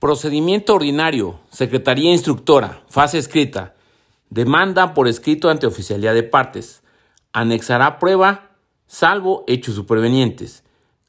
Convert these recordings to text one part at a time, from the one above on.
Procedimiento ordinario, Secretaría Instructora, fase escrita. Demanda por escrito ante oficialidad de partes. Anexará prueba, salvo hechos supervenientes.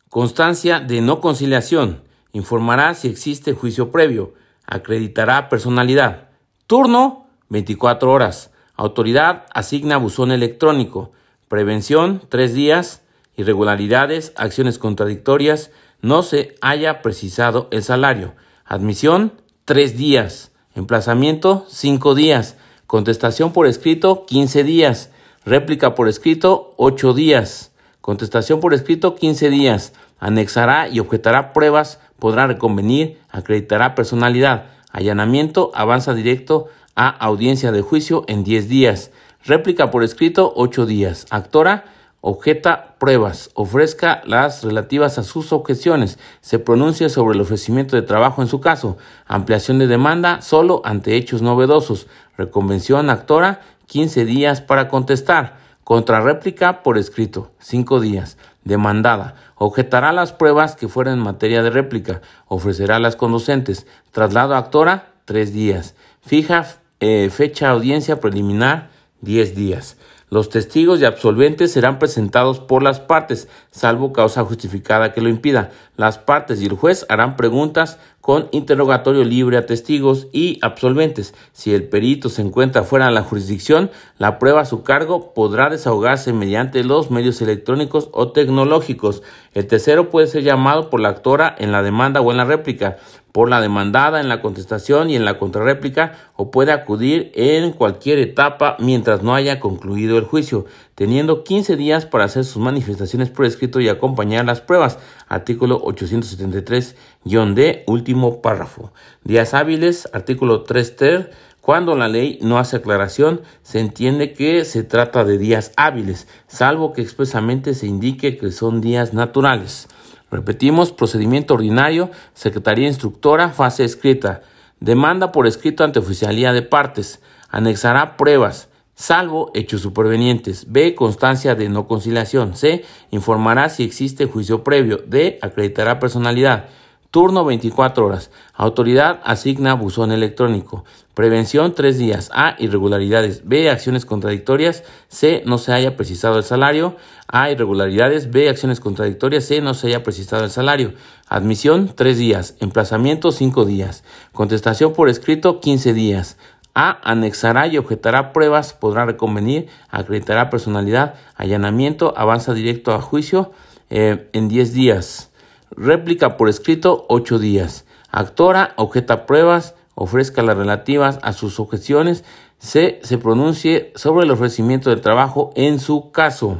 Constancia de no conciliación. Informará si existe juicio previo. Acreditará personalidad. Turno, 24 horas. Autoridad asigna buzón electrónico. Prevención, 3 días. Irregularidades, acciones contradictorias. No se haya precisado el salario. Admisión, tres días. Emplazamiento, cinco días. Contestación por escrito, quince días. Réplica por escrito, ocho días. Contestación por escrito, quince días. Anexará y objetará pruebas, podrá reconvenir, acreditará personalidad. Allanamiento, avanza directo a audiencia de juicio en diez días. Réplica por escrito, ocho días. Actora, objeta pruebas, ofrezca las relativas a sus objeciones, se pronuncia sobre el ofrecimiento de trabajo en su caso, ampliación de demanda solo ante hechos novedosos, reconvención actora, 15 días para contestar, contrarréplica por escrito, 5 días, demandada, objetará las pruebas que fueran en materia de réplica, ofrecerá las conducentes, traslado actora, 3 días, fija eh, fecha audiencia preliminar, 10 días. Los testigos y absolventes serán presentados por las partes, salvo causa justificada que lo impida. Las partes y el juez harán preguntas con interrogatorio libre a testigos y absolventes. Si el perito se encuentra fuera de la jurisdicción, la prueba a su cargo podrá desahogarse mediante los medios electrónicos o tecnológicos. El tercero puede ser llamado por la actora en la demanda o en la réplica por la demandada en la contestación y en la contrarréplica o puede acudir en cualquier etapa mientras no haya concluido el juicio, teniendo 15 días para hacer sus manifestaciones por escrito y acompañar las pruebas. Artículo 873-D, último párrafo. Días hábiles, artículo 3 ter. Cuando la ley no hace aclaración, se entiende que se trata de días hábiles, salvo que expresamente se indique que son días naturales. Repetimos, procedimiento ordinario, Secretaría Instructora, fase escrita. Demanda por escrito ante oficialía de partes. Anexará pruebas, salvo hechos supervenientes. B. Constancia de no conciliación. C. Informará si existe juicio previo. D. Acreditará personalidad. Turno 24 horas. Autoridad asigna buzón electrónico. Prevención 3 días. A. Irregularidades. B. Acciones contradictorias. C. No se haya precisado el salario. A. Irregularidades. B. Acciones contradictorias. C. No se haya precisado el salario. Admisión 3 días. Emplazamiento 5 días. Contestación por escrito 15 días. A. Anexará y objetará pruebas. Podrá reconvenir. Acreditará personalidad. Allanamiento. Avanza directo a juicio eh, en 10 días. Réplica por escrito, ocho días. Actora, objeta pruebas, ofrezca las relativas a sus objeciones, se, se pronuncie sobre el ofrecimiento del trabajo en su caso.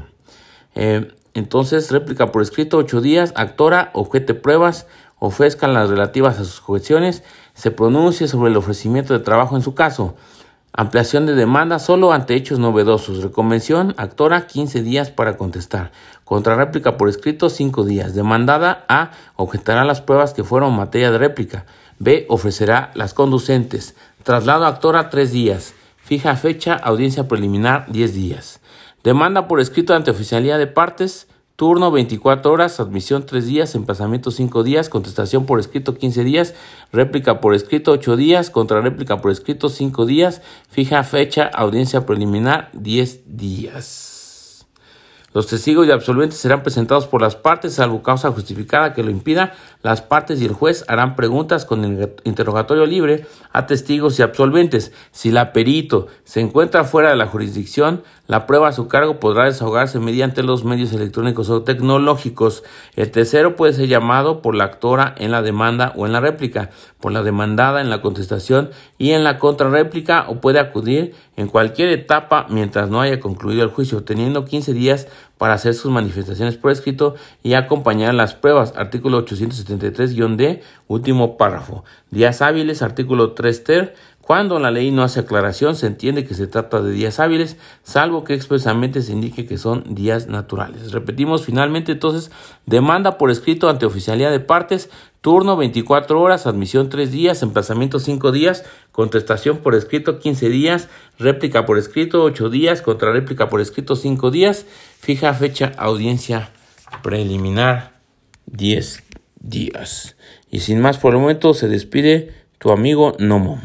Eh, entonces, réplica por escrito, ocho días. Actora, objete pruebas, ofrezca las relativas a sus objeciones, se pronuncie sobre el ofrecimiento de trabajo en su caso. Ampliación de demanda solo ante hechos novedosos. Reconvención, actora, 15 días para contestar. Contrarréplica por escrito, 5 días. Demandada A. Objetará las pruebas que fueron materia de réplica. B. Ofrecerá las conducentes. Traslado actora, 3 días. Fija fecha, audiencia preliminar, 10 días. Demanda por escrito ante oficialía de partes. Turno 24 horas, admisión 3 días, emplazamiento 5 días, contestación por escrito 15 días, réplica por escrito 8 días, contrarréplica por escrito 5 días, fija fecha, audiencia preliminar 10 días. Los testigos y absolventes serán presentados por las partes, salvo causa justificada que lo impida. Las partes y el juez harán preguntas con interrogatorio libre a testigos y absolventes. Si la perito se encuentra fuera de la jurisdicción, la prueba a su cargo podrá desahogarse mediante los medios electrónicos o tecnológicos. El tercero puede ser llamado por la actora en la demanda o en la réplica, por la demandada en la contestación y en la contrarréplica o puede acudir en cualquier etapa mientras no haya concluido el juicio, teniendo 15 días para hacer sus manifestaciones por escrito y acompañar las pruebas. Artículo 873-D, último párrafo. Días hábiles, artículo 3 ter cuando la ley no hace aclaración, se entiende que se trata de días hábiles, salvo que expresamente se indique que son días naturales. Repetimos finalmente entonces, demanda por escrito ante oficialidad de partes, turno 24 horas, admisión 3 días, emplazamiento 5 días, contestación por escrito 15 días, réplica por escrito 8 días, contrarréplica por escrito 5 días, fija fecha audiencia preliminar 10 días. Y sin más por el momento se despide tu amigo Nomo.